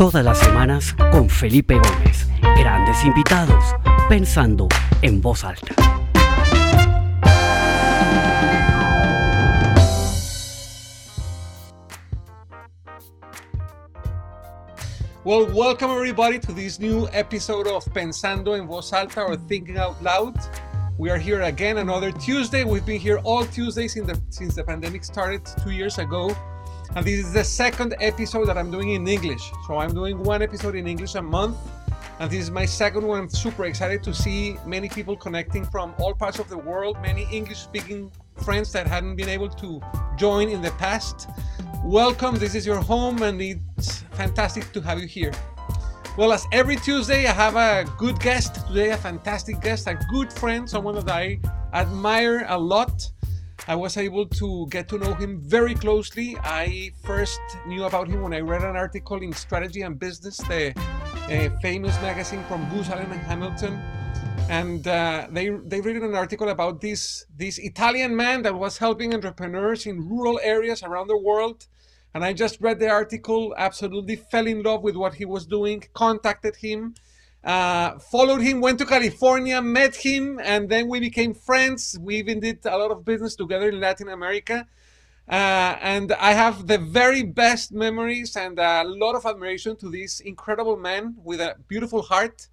Todas las semanas con Felipe Gómez. Grandes invitados, pensando en voz alta. Well, welcome everybody to this new episode of Pensando en Voz Alta or Thinking Out Loud. We are here again another Tuesday. We've been here all Tuesdays since the pandemic started two years ago. And this is the second episode that I'm doing in English. So I'm doing one episode in English a month. And this is my second one. I'm super excited to see many people connecting from all parts of the world, many English speaking friends that hadn't been able to join in the past. Welcome, this is your home, and it's fantastic to have you here. Well, as every Tuesday, I have a good guest. Today, a fantastic guest, a good friend, someone that I admire a lot. I was able to get to know him very closely. I first knew about him when I read an article in Strategy and Business, the famous magazine from Booz Allen and Hamilton. And uh, they they written an article about this this Italian man that was helping entrepreneurs in rural areas around the world and I just read the article, absolutely fell in love with what he was doing, contacted him, uh, followed him, went to California, met him, and then we became friends. We even did a lot of business together in Latin America. Uh, and I have the very best memories and a lot of admiration to this incredible man with a beautiful heart.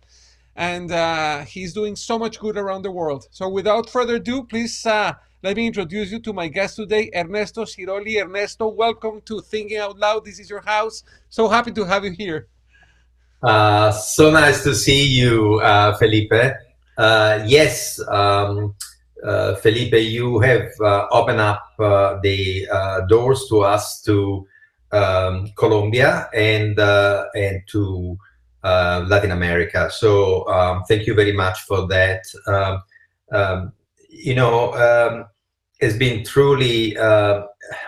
And uh, he's doing so much good around the world. So, without further ado, please uh, let me introduce you to my guest today, Ernesto Sirolli. Ernesto, welcome to Thinking Out Loud. This is your house. So happy to have you here. Uh, so nice to see you, uh, Felipe. Uh, yes, um, uh, Felipe, you have uh, opened up uh, the doors to us to um, Colombia and and to Latin America. So um, thank you very much for that. Um, um, you know, um, has been truly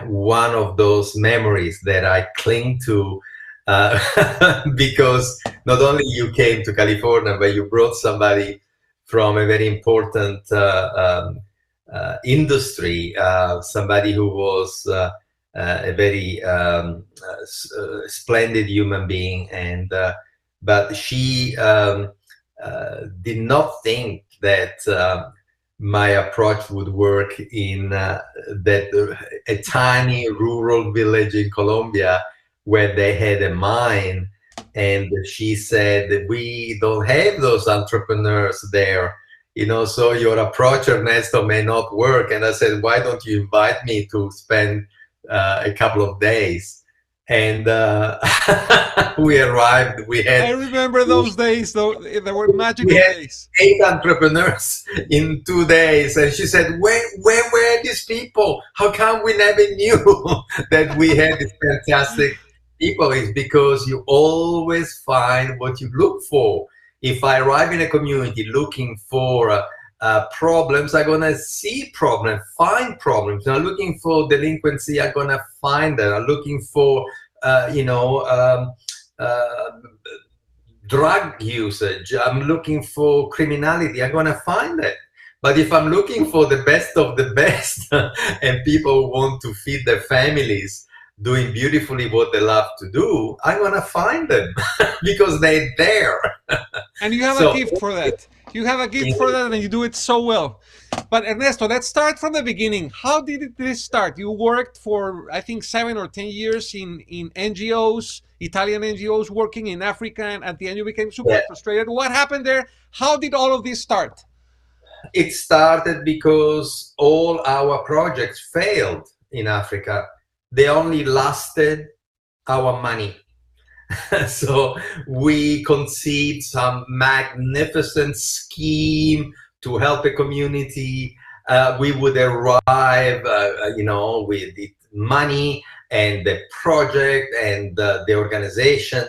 one of those memories that I cling to uh, because not only you came to California, but you brought somebody from a very important uh, um, uh, industry, uh, somebody who was a very um, splendid human being, and but she um, did not think that um, my approach would work in uh, that uh, a tiny rural village in Colombia where they had a mine and she said we don't have those entrepreneurs there you know so your approach ernesto may not work and i said why don't you invite me to spend uh, a couple of days and uh, we arrived. We had. I remember those days. Though they were magical days. Eight entrepreneurs in two days, and she said, "Where, where were these people? How come we never knew that we had this fantastic people?" is because you always find what you look for. If I arrive in a community looking for uh, uh, problems, I'm gonna see problems, find problems. I'm looking for delinquency, I'm gonna find it. I'm looking for, uh, you know, um, uh, drug usage. I'm looking for criminality. I'm gonna find it. But if I'm looking for the best of the best, and people want to feed their families, doing beautifully what they love to do, I'm gonna find them because they're there. and you have so, a gift for that. You have a gift for that, and you do it so well. But Ernesto, let's start from the beginning. How did this start? You worked for I think seven or ten years in in NGOs, Italian NGOs, working in Africa, and at the end you became super yeah. frustrated. What happened there? How did all of this start? It started because all our projects failed in Africa. They only lasted our money. so we conceived some magnificent scheme to help a community. Uh, we would arrive, uh, uh you know, with the money and the project and uh, the organization.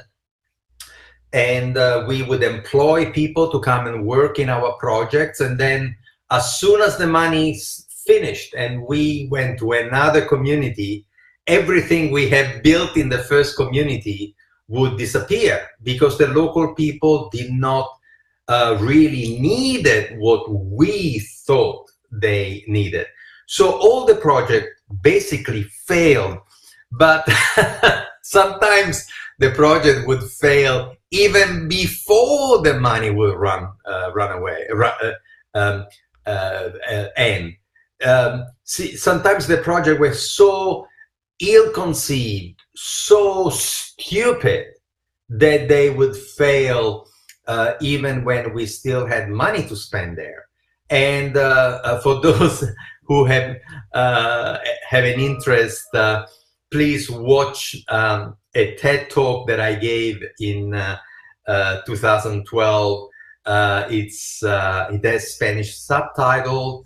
And uh, we would employ people to come and work in our projects. And then, as soon as the money finished and we went to another community, everything we had built in the first community would disappear because the local people did not uh, really needed what we thought they needed. So all the project basically failed. But Sometimes the project would fail even before the money will run uh, run away run, uh, um, uh, uh, end. Um, see, sometimes the project was so ill-conceived, so stupid that they would fail uh, even when we still had money to spend there. And uh, for those who have have an interest, please watch um, a TED talk that I gave in uh, uh, 2012. Uh, it's uh, it has Spanish subtitle,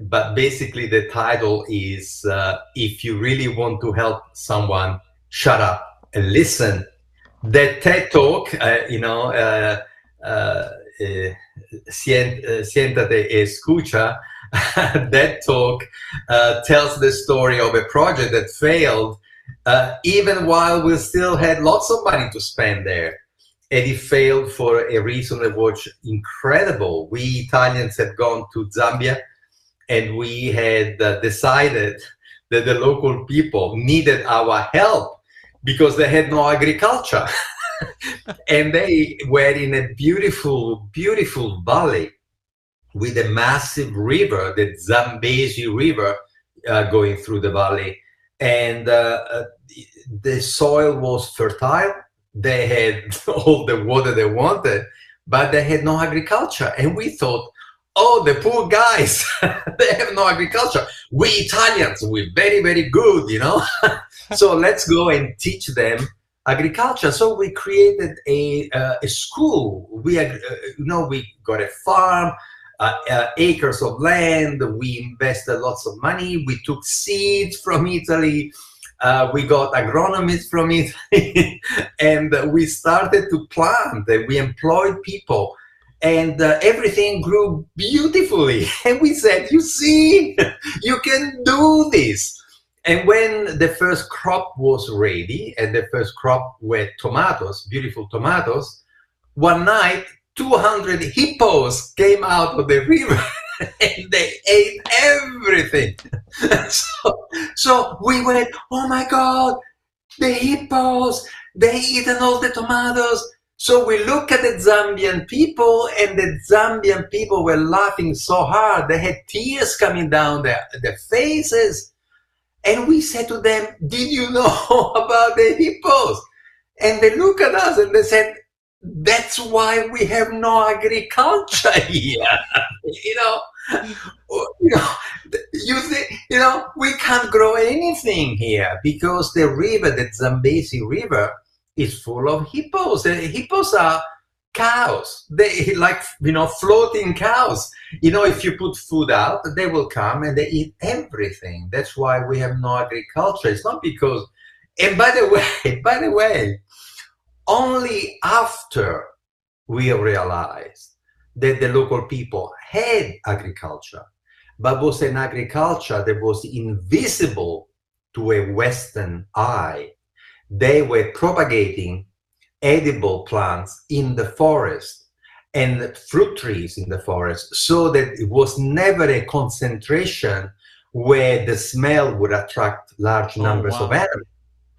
but basically the title is uh, "If you really want to help someone, shut up and listen." That TED talk, uh, you know, siéntate y escucha. that talk tells the story of a project that failed uh, even while we still had lots of money to spend there. And it failed for a reason that was incredible. We Italians had gone to Zambia and we had uh, decided that the local people needed our help because they had no agriculture. and they were in a beautiful, beautiful valley with a massive river, the Zambezi River, uh, going through the valley and uh, uh, the soil was fertile. They had all the water they wanted, but they had no agriculture. And we thought, oh, the poor guys, they have no agriculture. We Italians, we're very, very good, you know. so let's go and teach them agriculture. So we created a, uh, a school. We, uh, you know, we got a farm uh, uh, acres of land. We invested lots of money. We took seeds from Italy. Uh, we got agronomists from Italy, and we started to plant. And we employed people, and uh, everything grew beautifully. And we said, "You see, you can do this." And when the first crop was ready, and the first crop were tomatoes, beautiful tomatoes, one night 200 hippos came out of the river and they ate everything. so, so we went, oh my God, the hippos, they eaten all the tomatoes. So we look at the Zambian people, and the Zambian people were laughing so hard. They had tears coming down their, their faces. And we said to them, Did you know about the hippos? And they look at us and they said, that's why we have no agriculture here. you know, you know, you think, you know, we can't grow anything here because the river, the Zambezi River, is full of hippos. Hippos are cows. They like you know floating cows. You know, if you put food out, they will come and they eat everything. That's why we have no agriculture. It's not because. And by the way, by the way, only after we realized that the local people had agriculture, but was an agriculture that was invisible to a Western eye. They were propagating edible plants in the forest and fruit trees in the forest so that it was never a concentration where the smell would attract large oh, numbers oh, wow. of animals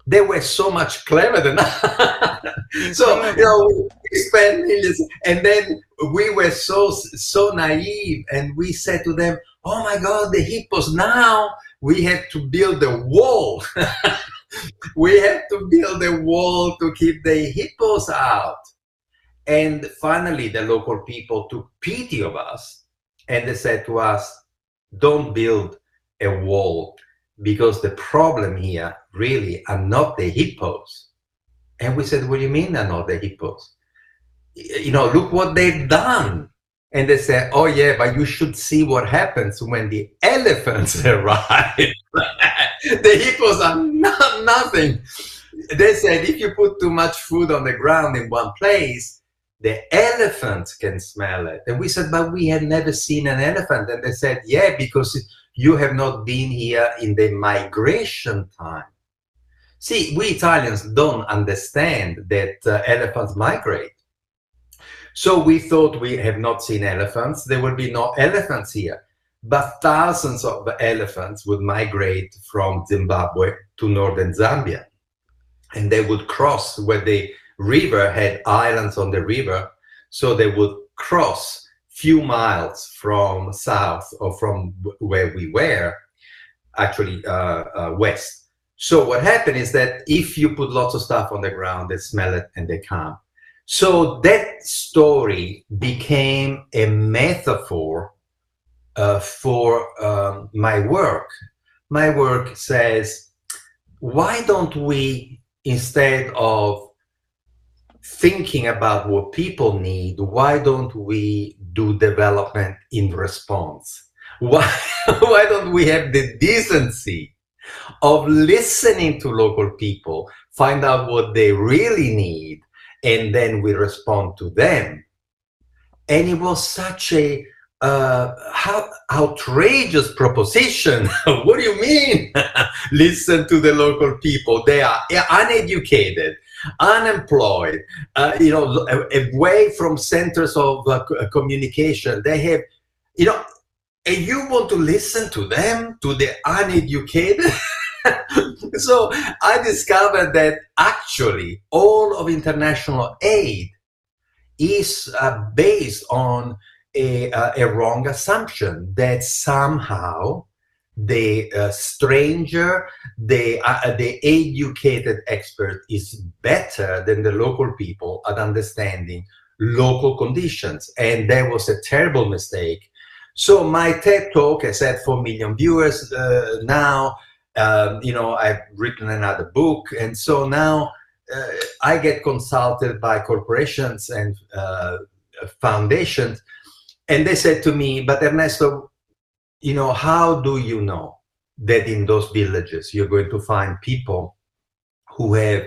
they were so much clever than us. so you know, we spent millions, and then we were so so naive, and we said to them, "Oh my God, the hippos! Now we have to build a wall. we have to build a wall to keep the hippos out." And finally, the local people took pity of us, and they said to us, "Don't build a wall." because the problem here really are not the hippos. And we said, what do you mean they're not the hippos? You know, look what they've done. And they said, oh yeah, but you should see what happens when the elephants arrive. the hippos are not nothing. They said, if you put too much food on the ground in one place, the elephants can smell it. And we said, but we had never seen an elephant. And they said, yeah, because you have not been here in the migration time. See, we Italians don't understand that uh, elephants migrate. So we thought we have not seen elephants. There will be no elephants here. But thousands of elephants would migrate from Zimbabwe to northern Zambia. and they would cross where the river had islands on the river, so they would cross few miles from south or from where we were, actually uh, uh, west. So what happened is that if you put lots of stuff on the ground, they smell it and they come. So that story became a metaphor uh, for um, my work. My work says, why don't we, instead of thinking about what people need, why don't we do development in response? Why, why don't we have the decency of listening to local people, find out what they really need, and then we respond to them? And it was such a uh, how outrageous proposition. what do you mean? Listen to the local people. They are uneducated, unemployed, uh, you know, away from centers of uh, uh, communication. They have, you know, and you want to listen to them, to the uneducated. so I discovered that actually all of international aid is uh, based on a, uh, a wrong assumption that somehow the uh, stranger, the, uh, the educated expert is better than the local people at understanding local conditions. And that was a terrible mistake. So my TED talk has had 4 million viewers uh, now. Um, you know, I've written another book. And so now uh, I get consulted by corporations and uh, foundations and they said to me, but Ernesto, you know, how do you know that in those villages you're going to find people who have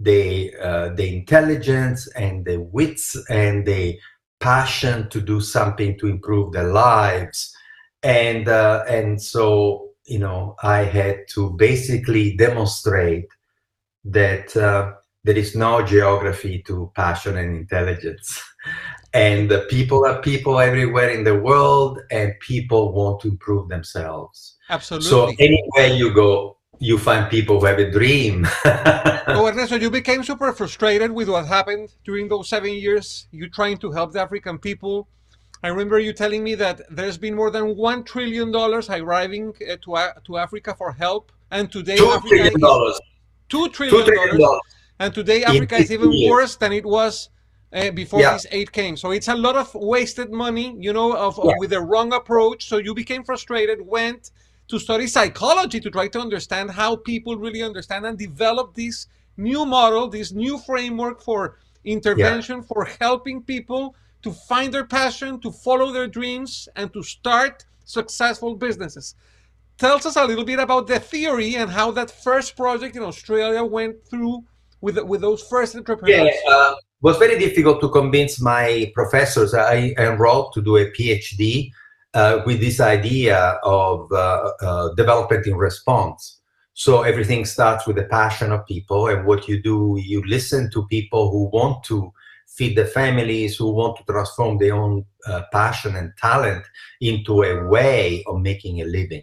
the uh, the intelligence and the wits and the passion to do something to improve their lives, and uh, and so you know I had to basically demonstrate that uh, there is no geography to passion and intelligence. And the people are people everywhere in the world and people want to improve themselves. Absolutely. so anywhere you go you find people who have a dream. So ernesto you became super frustrated with what happened during those seven years. You trying to help the african people i remember you telling me that there's been more than one trillion dollars arriving uh, to, uh, to africa for help and today two africa trillion is, dollars two trillion, two trillion dollars and today africa is even years. worse than it was uh, before Yeah. this aid came. So it's a lot of wasted money, you know, of, of- with the wrong approach. So you became frustrated, went to study psychology to try to understand how people really understand and develop this new model, this new framework for intervention, for helping people to find their passion, to follow their dreams, and to start successful businesses. Tells us a little bit about the theory and how that first project in Australia went through with with those first entrepreneurs. Yeah, uh, was very difficult to convince my professors. I enrolled to do a PhD uh, with this idea of uh, uh, development in response. So everything starts with the passion of people, and what you do, you listen to people who want to feed the families, who want to transform their own uh, passion and talent into a way of making a living.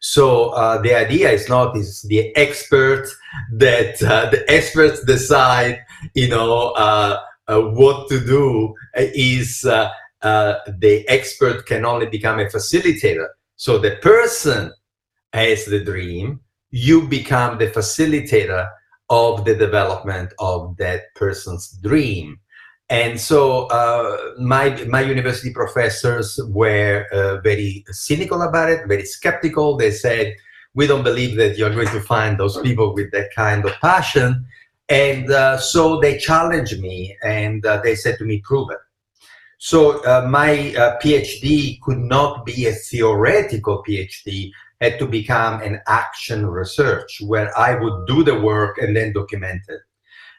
So uh, the idea is not is the expert that uh, the experts decide you know uh, uh, what to do is uh, uh, the expert can only become a facilitator so the person has the dream you become the facilitator of the development of that person's dream and so uh, my my university professors were uh, very cynical about it very skeptical they said we don't believe that you're going to find those people with that kind of passion and uh, so they challenged me and uh, they said to me, prove it. So uh, my uh, PhD could not be a theoretical PhD, had to become an action research where I would do the work and then document it.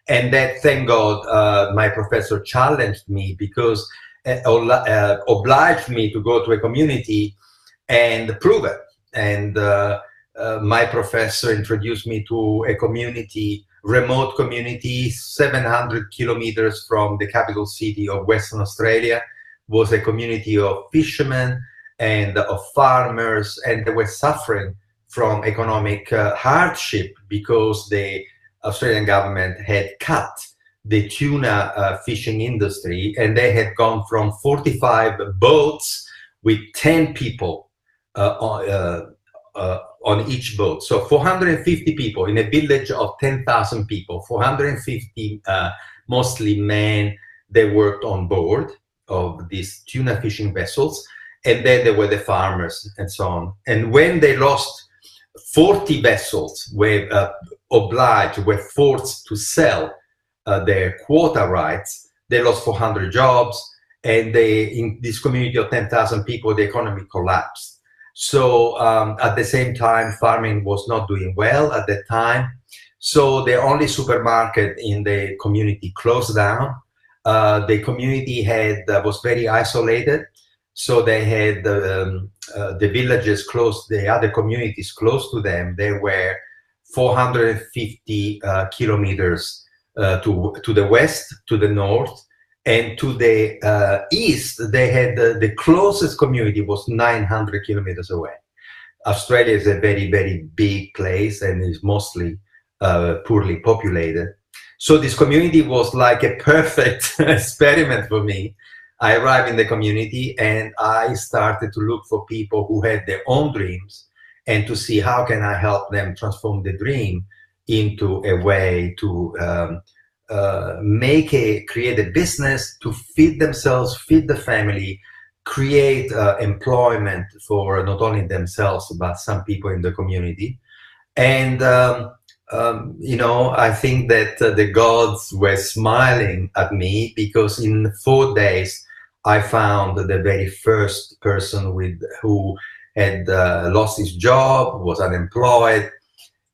And that, thank God, uh, my professor challenged me because uh, uh, obliged me to go to a community and prove it. And uh, uh, my professor introduced me to a community remote community 700 kilometers from the capital city of western australia was a community of fishermen and of farmers and they were suffering from economic uh, hardship because the Australian government had cut the tuna uh, fishing industry, and they had gone from 45 boats with 10 people uh, on, uh, uh, on each boat. So 450 people in a village of 10,000 people, 450 uh, mostly men, they worked on board of these tuna fishing vessels. And then there were the farmers and so on. And when they lost 40 vessels were uh, obliged, were forced to sell uh, their quota rights. They lost 400 jobs, and they in this community of 10,000 people, the economy collapsed. So um, at the same time, farming was not doing well at that time. So the only supermarket in the community closed down. Uh, the community had uh, was very isolated, so they had um, uh, the villages close, the other communities close to them. They were 450 uh, kilometers uh, to to the west, to the north, and to the uh, east. They had the closest community was 900 kilometers away. Australia is a very very big place and is mostly poorly populated. So this community was like a perfect experiment for me I arrived in the community and I started to look for people who had their own dreams and to see how can I help them transform the dream into a way to um, uh, make a create a business to feed themselves, feed the family, create uh, employment for not only themselves but some people in the community, and um, um, you know I think that uh, the gods were smiling at me because in four days I found the very first person with who had uh, lost his job, was unemployed.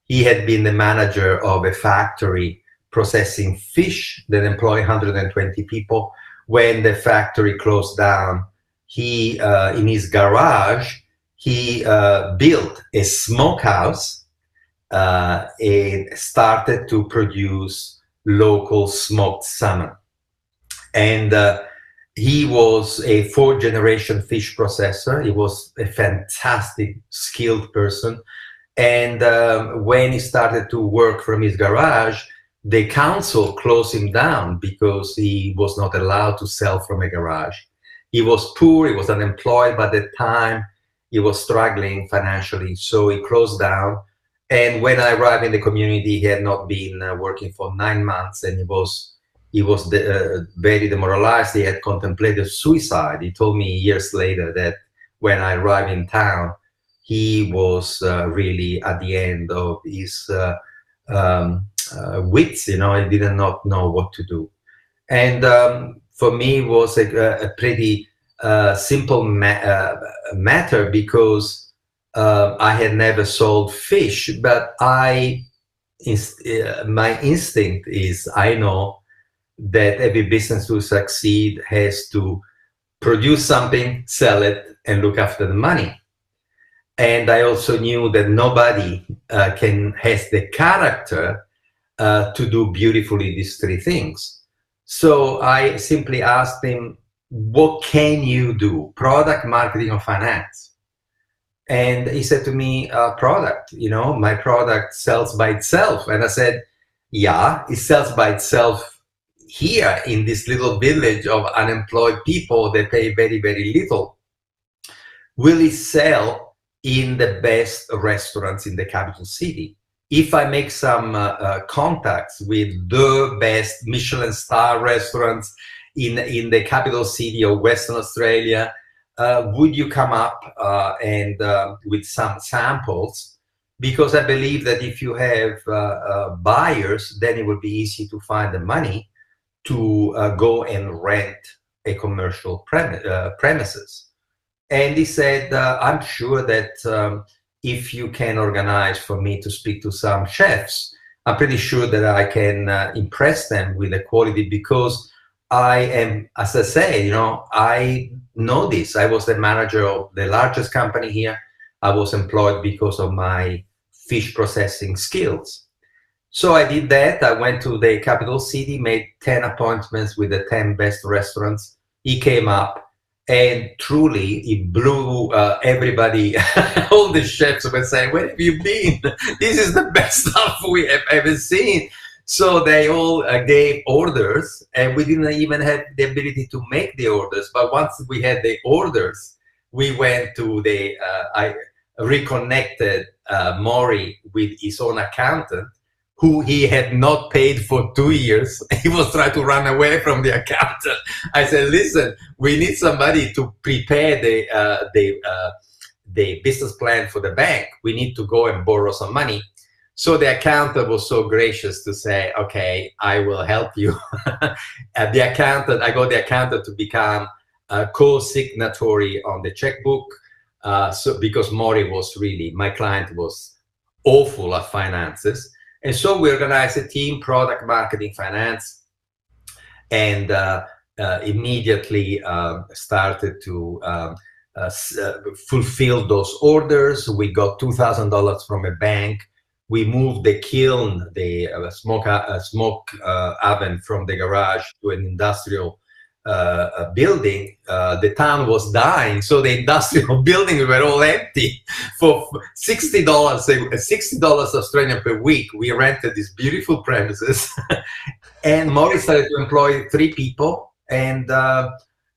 He had been the manager of a factory processing fish that employed 120 people. When the factory closed down, he uh, in his garage he uh, built a smokehouse uh, and started to produce local smoked salmon. And uh, he was a fourth generation fish processor. He was a fantastic, skilled person. And um, when he started to work from his garage, the council closed him down because he was not allowed to sell from a garage. He was poor, he was unemployed by the time, he was struggling financially, so he closed down. And when I arrived in the community, he had not been uh, working for nine months and he was he was de- uh, very demoralized. He had contemplated suicide. He told me years later that when I arrived in town, he was uh, really at the end of his uh, um, uh, wits. You know, he did not know what to do. And um, for me, it was a, a pretty uh, simple ma- uh, matter because I had never sold fish, but I, inst- my instinct is I know that every business to succeed has to produce something, sell it, and look after the money. And I also knew that nobody uh, can has the character uh, to do beautifully these three things. So I simply asked him, "What can you do? Product, marketing, or finance?" And he said to me, uh, "Product. You know, my product sells by itself." And I said, "Yeah, it sells by itself here in this little village of unemployed people that pay very, very little, will it sell in the best restaurants in the capital city? If I make some uh, uh, contacts with the best Michelin star restaurants in, in the capital city of Western Australia, uh, would you come up uh, and uh, with some samples? Because I believe that if you have uh, buyers, then it would be easy to find the money to uh, go and rent a commercial uh, premises. And he said, uh, I'm sure that um, if you can organize for me to speak to some chefs, I'm pretty sure that I can uh, impress them with the quality because I am, as I say, you know, I know this. I was the manager of the largest company here. I was employed because of my fish processing skills so I did that. I went to the capital city, made 10 appointments with the 10 best restaurants. He came up and truly it blew uh, everybody all the chefs were saying where have you been this is the best stuff we have ever seen so they all uh, gave orders and we didn't even have the ability to make the orders but once we had the orders we went to the uh, i reconnected uh, maury with his own accountant who he had not paid for two years. He was trying to run away from the accountant. I said, "Listen, we need somebody to prepare the uh, the uh, the business plan for the bank. We need to go and borrow some money." So the accountant was so gracious to say, "Okay, I will help you." the accountant, I got the accountant to become a co-signatory on the checkbook. Uh, so because Maury was really my client was awful at finances and so we organized a team, product marketing, finance, and uh, uh, immediately uh, started to um, uh, uh, fulfill those orders. We got $2,000 from a bank. We moved the kiln, the uh, smoke, smoke oven from the garage to an industrial uh, building, uh, the town was dying, so the industrial buildings were all empty. For sixty dollars, sixty dollars Australian per week, we rented these beautiful premises, and Maury started to employ three people, and uh,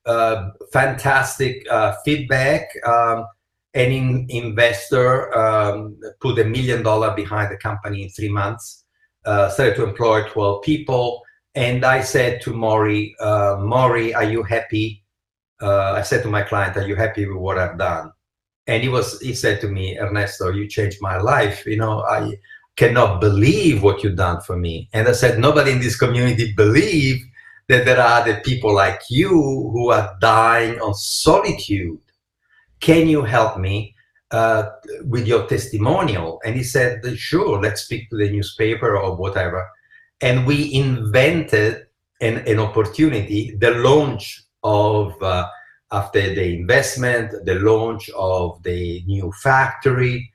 uh fantastic uh, feedback. Um, an investor um, put a million dollar behind the company in three months. Uh, started to employ twelve people and I said to Maury, uh, Maury, are you happy? Uh, I said to my client, are you happy with what I've done? And he was, he said to me, Ernesto, you changed my life. You know, I cannot believe what you've done for me. And I said, nobody in this community believe that there are other people like you who are dying on solitude. Can you help me uh, with your testimonial? And he said, sure, let's speak to the newspaper or whatever and we invented an, an opportunity, the launch of, uh, after the investment, the launch of the new factory,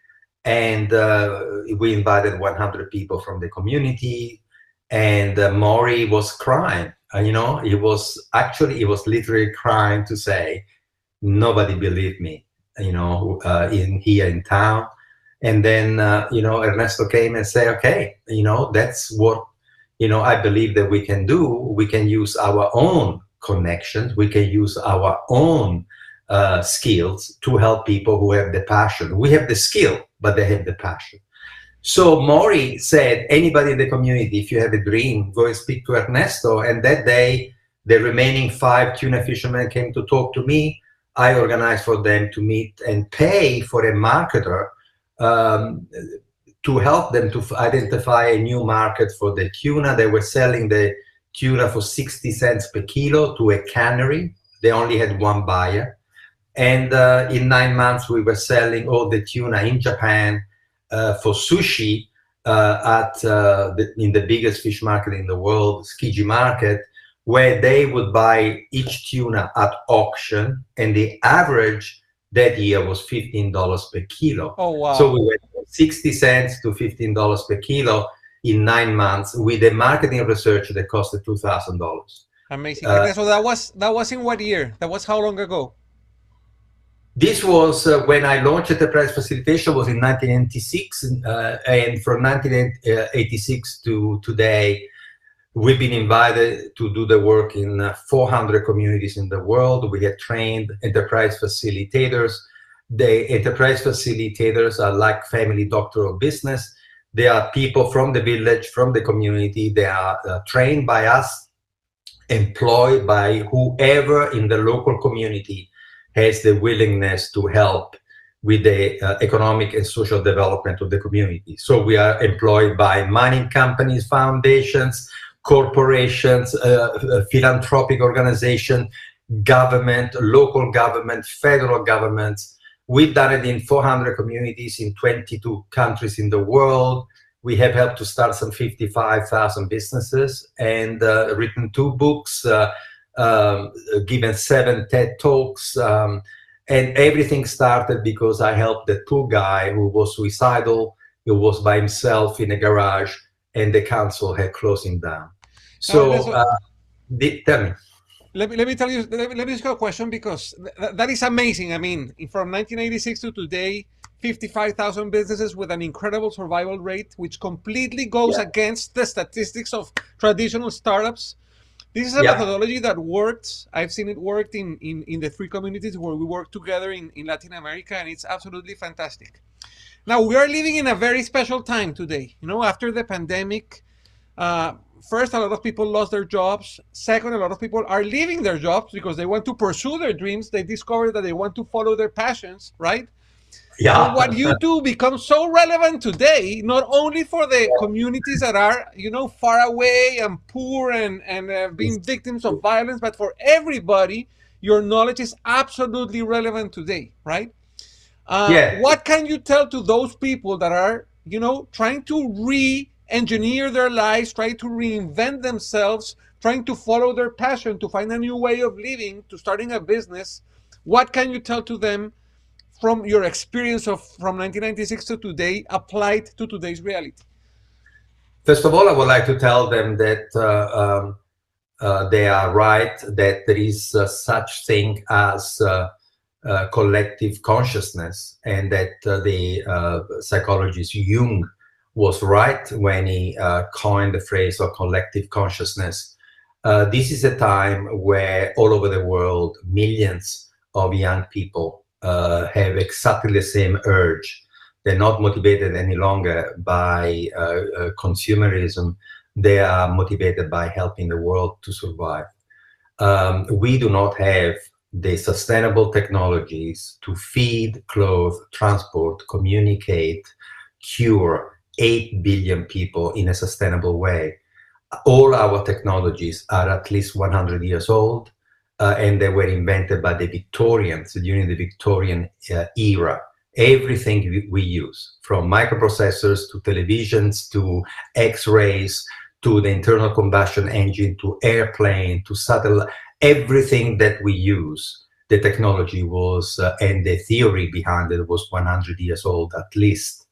and uh, we invited 100 people from the community, and uh, Maury was crying. Uh, you know, he was actually, he was literally crying to say, nobody believed me, you know, uh, in here in town. And then, uh, you know, Ernesto came and said, okay, you know, that's what you know, I believe that we can do, we can use our own connections, we can use our own uh, skills to help people who have the passion. We have the skill, but they have the passion. So Maury said, anybody in the community, if you have a dream, go and speak to Ernesto. And that day, the remaining five tuna fishermen came to talk to me. I organized for them to meet and pay for a marketer um, to help them to identify a new market for the tuna. They were selling the tuna for 60 cents per kilo to a cannery. They only had one buyer. And uh, in nine months, we were selling all the tuna in Japan uh, for sushi uh, at uh, the, in the biggest fish market in the world, Tsukiji Market, where they would buy each tuna at auction, and the average that year was $15 per kilo. Oh, wow. So we went 60 cents to $15 per kilo in nine months with a marketing research that costed $2,000. Amazing. Uh, so that was that was in what year? That was how long ago? This was uh, when I launched enterprise facilitation was in 1986, uh, and from 1986 to today, We've been invited to do the work in uh, 400 communities in the world. We have trained enterprise facilitators. The enterprise facilitators are like family doctor of business. They are people from the village, from the community. They are uh, trained by us, employed by whoever in the local community has the willingness to help with the uh, economic and social development of the community. So we are employed by mining companies, foundations, corporations, uh, uh, philanthropic organization, government, local government, federal governments. We've done it in 400 communities in 22 countries in the world. We have helped to start some 55,000 businesses and uh, written two books, uh, um, given seven TED Talks. Um, and everything started because I helped the poor guy who was suicidal, who was by himself in a garage, and the council had closing down. So, uh, the, tell me. Let me let me tell you. Let me, let me ask you a question because th- that is amazing. I mean, from 1986 to today, 55,000 businesses with an incredible survival rate, which completely goes Yeah. against the statistics of traditional startups. This is a Yeah. methodology that works. I've seen it worked in, in, in the three communities where we work together in, in Latin America, and it's absolutely fantastic. Now, we are living in a very special time today. You know, after the pandemic, uh, first, a lot of people lost their jobs. Second, a lot of people are leaving their jobs because they want to pursue their dreams. They discover that they want to follow their passions, right? Yeah. So what you do becomes so relevant today, not only for the communities that are, you know, far away and poor and and uh, being victims of violence, but for everybody, your knowledge is absolutely relevant today, right? Uh, Yeah. What can you tell to those people that are, you know, trying to re-engineer their lives, try to reinvent themselves, trying to follow their passion, to find a new way of living, to starting a business? What can you tell to them? from your experience of from 1996 to today applied to today's reality? First of all, I would like to tell them that uh, um, uh, they are right that there is uh, such thing as uh, uh, collective consciousness, and that uh, the psychologist Jung was right when he uh, coined the phrase of collective consciousness. Uh, this is a time where all over the world, millions of young people uh, have exactly the same urge they're not motivated any longer by uh, uh, consumerism. They are motivated by helping the world to survive. Um, we do not have the sustainable technologies to feed, clothe, transport, communicate, cure 8 billion people in a sustainable way. All our technologies are at least 100 years old, uh, and they were invented by the Victorians during the Victorian uh, era everything we- use from microprocessors to televisions to x-rays to the internal combustion engine to airplane to satellite everything that we use the technology was uh, and the theory behind it was 100 years old at least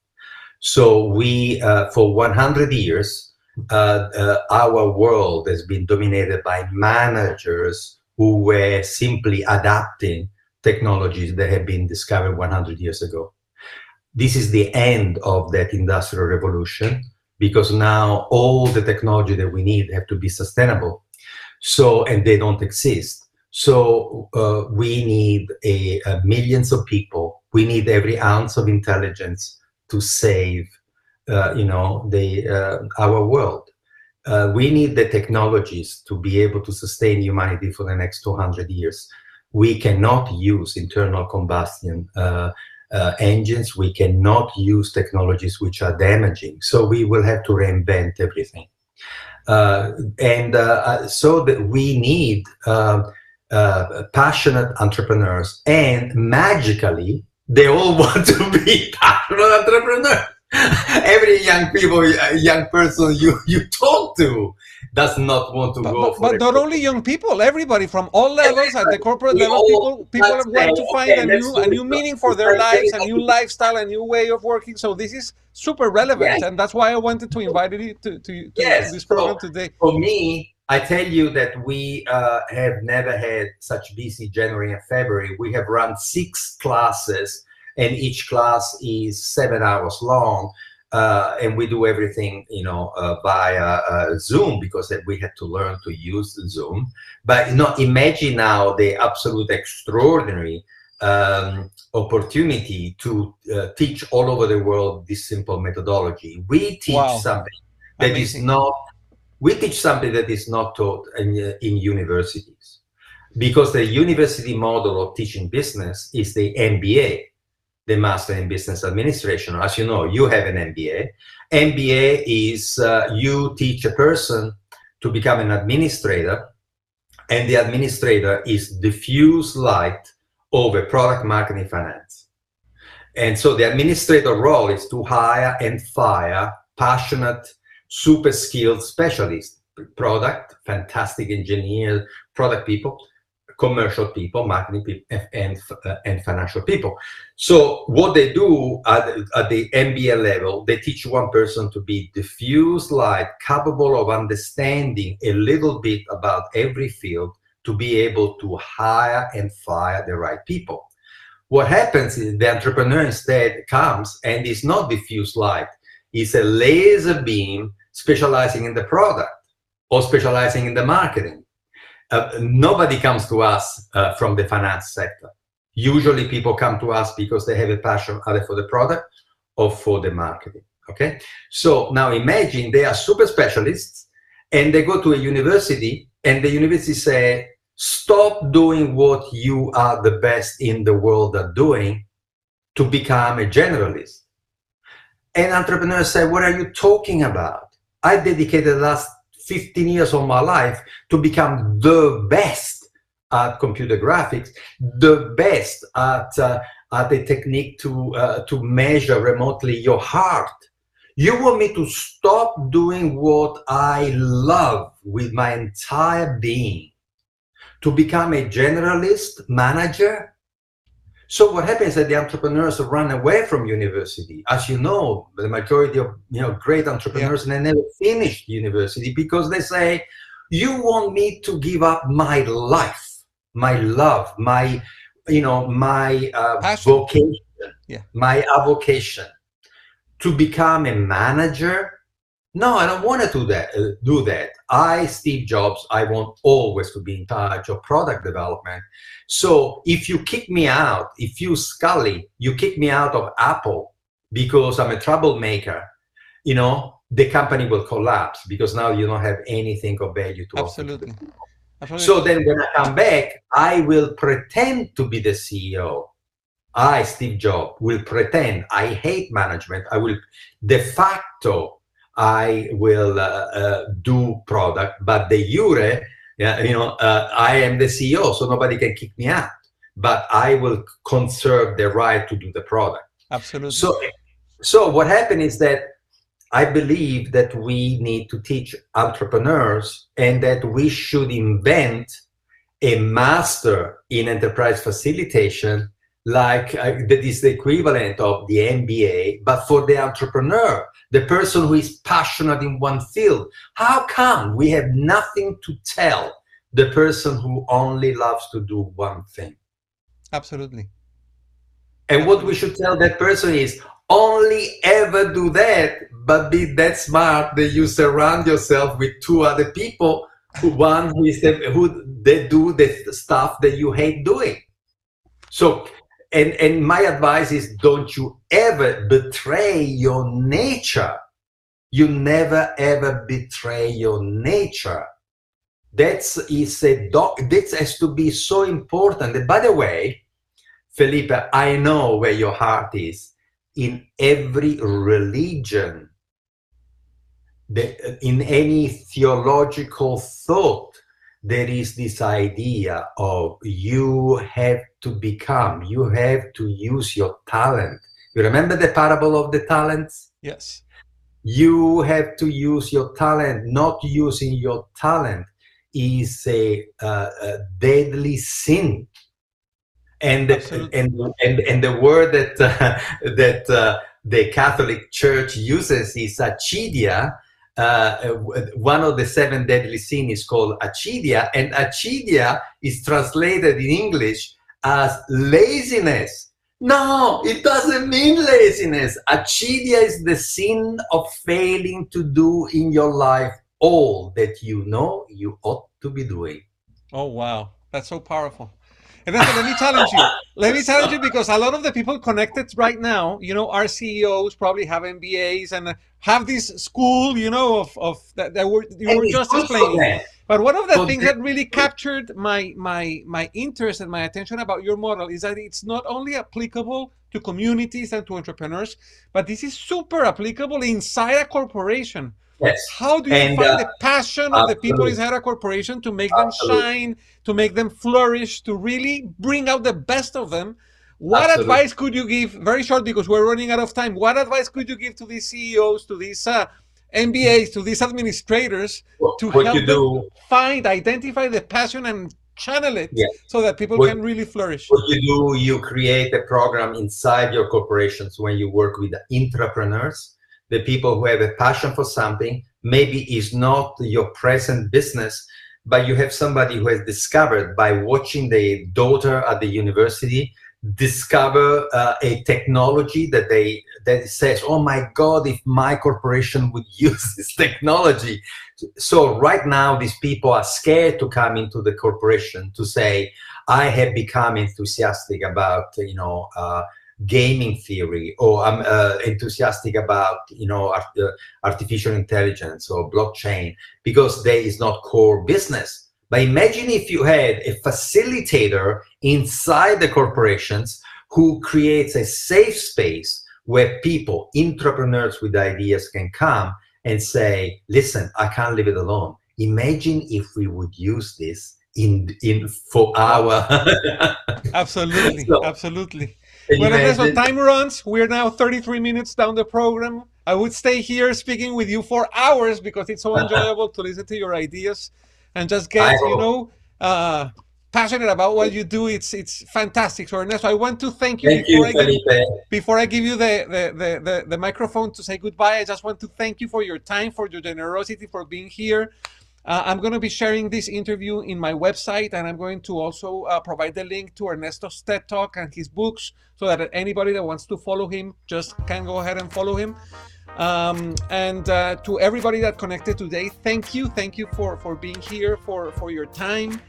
so we uh, for 100 years uh, uh, our world has been dominated by managers who were simply adapting technologies that have been discovered 100 years ago. This is the end of that industrial revolution because now all the technology that we need have to be sustainable. So, and they don't exist. So uh, we need a, a millions of people. We need every ounce of intelligence to save, uh, you know, the uh, our world. Uh, we need the technologies to be able to sustain humanity for the next 200 years we cannot use internal combustion uh, uh, engines. We cannot use technologies which are damaging. So we will have to reinvent everything. Uh, and so that we need passionate entrepreneurs, and magically, they all want to be passionate entrepreneurs. Every young people, uh, young person you you talk to does not want to But, go but, for but not only young people, everybody from all levels at the corporate level, all people people want to find okay, a new a new meaning for their lives, a new lifestyle, a new way of working. So this is super relevant, Yes. and that's why I wanted to invite you to to, to Yes, this program so- today. for me, I tell you that we uh, have never had such busy January and February. We have run six classes, and each class is seven hours long. Uh, and we do everything, you know, uh, via uh, Zoom because we had to learn to use Zoom. But you know, imagine now the absolute extraordinary um, opportunity to uh, teach all over the world this simple methodology. We teach Wow. something that is Amazing. not we teach something that is not taught in, uh, in universities because the university model of teaching business is the MBA, the Master in Business Administration. As you know, you have an MBA. MBA is uh, you teach a person to become an administrator, and the administrator is diffuse light over product marketing finance. And so the administrator role is to hire and fire passionate super skilled specialists, product, fantastic engineers, product people, commercial people, marketing people, and uh, and financial people. So what they do at, at the MBA level, they teach one person to be diffuse light, capable of understanding a little bit about every field, to be able to hire and fire the right people. What happens is the entrepreneur instead comes and is not diffuse light, it's a laser beam specializing in the product or specializing in the marketing. Uh, nobody comes to us uh, from the finance sector. Usually people come to us because they have a passion either for the product or for the marketing. Okay. So now imagine they are super specialists and they go to a university and the university say, stop doing what you are the best in the world at doing to become a generalist. And entrepreneurs say, what are you talking about? I dedicated the last 15 years of my life to become the best at computer graphics, the best at, uh, at a technique to, uh, to measure remotely your heart. You want me to stop doing what I love with my entire being to become a generalist manager? So what happens is that the entrepreneurs run away from university. As you know, the majority of you know great entrepreneurs yeah. they never finish university because they say, "You want me to give up my life, my love, my you know my uh, vocation, yeah. my avocation." to become a manager no i don't want to do that uh, do that. I steve jobs i want always to be in charge of product development. So if you kick me out if you Sculley you kick me out of apple because i'm a troublemaker you know the company will collapse because now you don't have anything of value to absolutely. offer absolutely. So then when i come back i will pretend to be the ceo I, Steve Jobs, will pretend. I hate management. I will de facto I will uh, uh, do product, but de jure, yeah, you know, uh, I am the CEO, so nobody can kick me out. But I will conserve the right to do the product. Absolutely. So, so what happened is that I believe that we need to teach entrepreneurs and that we should invent a master in enterprise facilitation like uh, that is the equivalent of the MBA, but for the entrepreneur, the person who is passionate in one field. How come we have nothing to tell the person who only loves to do one thing? Absolutely. And what we should tell that person is only ever do that, but be that smart that you surround yourself with two other people who one who is the, who they do the stuff that you hate doing. So and and my advice is don't you ever betray your nature. You never ever betray your nature. That's is a doc this has to be so important. And by the way felipe i know where your heart is. In every religion the, in any theological thought there is this idea of you have to become, you have to use your talent. You remember the parable of the talents? Yes. You have to use your talent. Not using your talent is a, uh, a deadly sin. And, and and and the word that uh, that uh, the Catholic Church uses is acedia, uh, one of the seven deadly sins is called achidia, and achidia is translated in English as laziness. No, it doesn't mean laziness. Achidia is the sin of failing to do in your life all that you know you ought to be doing. Oh, wow. That's so powerful. And then let me challenge you. Let me challenge you because a lot of the people connected right now, you know, our CEOs probably have MBAs and have this school, you know, of, of that, that were you were just explaining. But one of the things that really captured my my my interest and my attention about your model is that it's not only applicable to communities and to entrepreneurs, but this is super applicable inside a corporation. Yes. How do you and, find uh, the passion of the people inside a corporation to make them shine, to make them flourish, to really bring out the best of them? What absolutely. advice could you give? Very short because we're running out of time. What advice could you give to these CEOs, to these uh, MBAs, to these administrators what, to help them do, find, identify the passion and channel it yes. so that people what, can really flourish? What you do, you create a program inside your corporations when you work with the entrepreneurs the people who have a passion for something maybe is not your present business but you have somebody who has discovered by watching the daughter at the university discover uh, a technology that they that says oh my god if my corporation would use this technology. So right now these people are scared to come into the corporation to say i have become enthusiastic about you know uh, gaming theory or i'm uh, enthusiastic about you know art, uh, artificial intelligence or blockchain because there is not core business. But imagine if you had a facilitator inside the corporations who creates a safe space where people, entrepreneurs with ideas can come and say, listen, I can't leave it alone. Imagine if we would use this in in for our absolutely. So, absolutely well Ernesto, time runs we're now 33 minutes down the program i would stay here speaking with you for hours because it's so enjoyable to listen to your ideas and just get you know uh, passionate about what you do. It's it's fantastic. So Ernesto, I want to thank you. Thank before you, I Give, before I give you the, the, the, the, the microphone to say goodbye, I just want to thank you for your time, for your generosity, for being here. Uh, I'm going to be sharing this interview in my website, and I'm going to also uh, provide the link to Ernesto's TED Talk and his books so that anybody that wants to follow him just can go ahead and follow him. Um, and uh, to everybody that connected today, thank you, thank you for for being here, for for your time,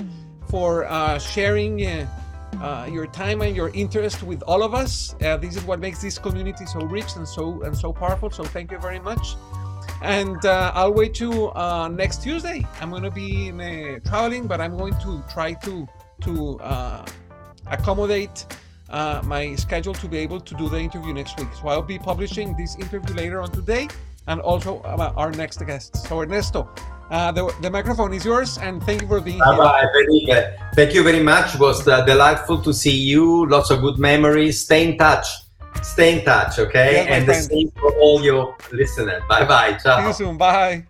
for uh, sharing uh, uh your time and your interest with all of us. This is what makes this community so rich and so and so powerful. So thank you very much. And uh, I'll wait to next Tuesday. I'm going to be traveling, but I'm going to try to to accommodate uh, my schedule to be able to do the interview next week. So I'll be publishing this interview later on today and also about our next guest. So Ernesto, uh, the, the microphone is yours and thank you for being here. bye here. Bye. Thank you very much. It was uh, delightful to see you. Lots of good memories. Stay in touch. Stay in touch, okay? Yes, and friend. the same for all your listeners. Bye bye. Ciao. See you soon. Bye.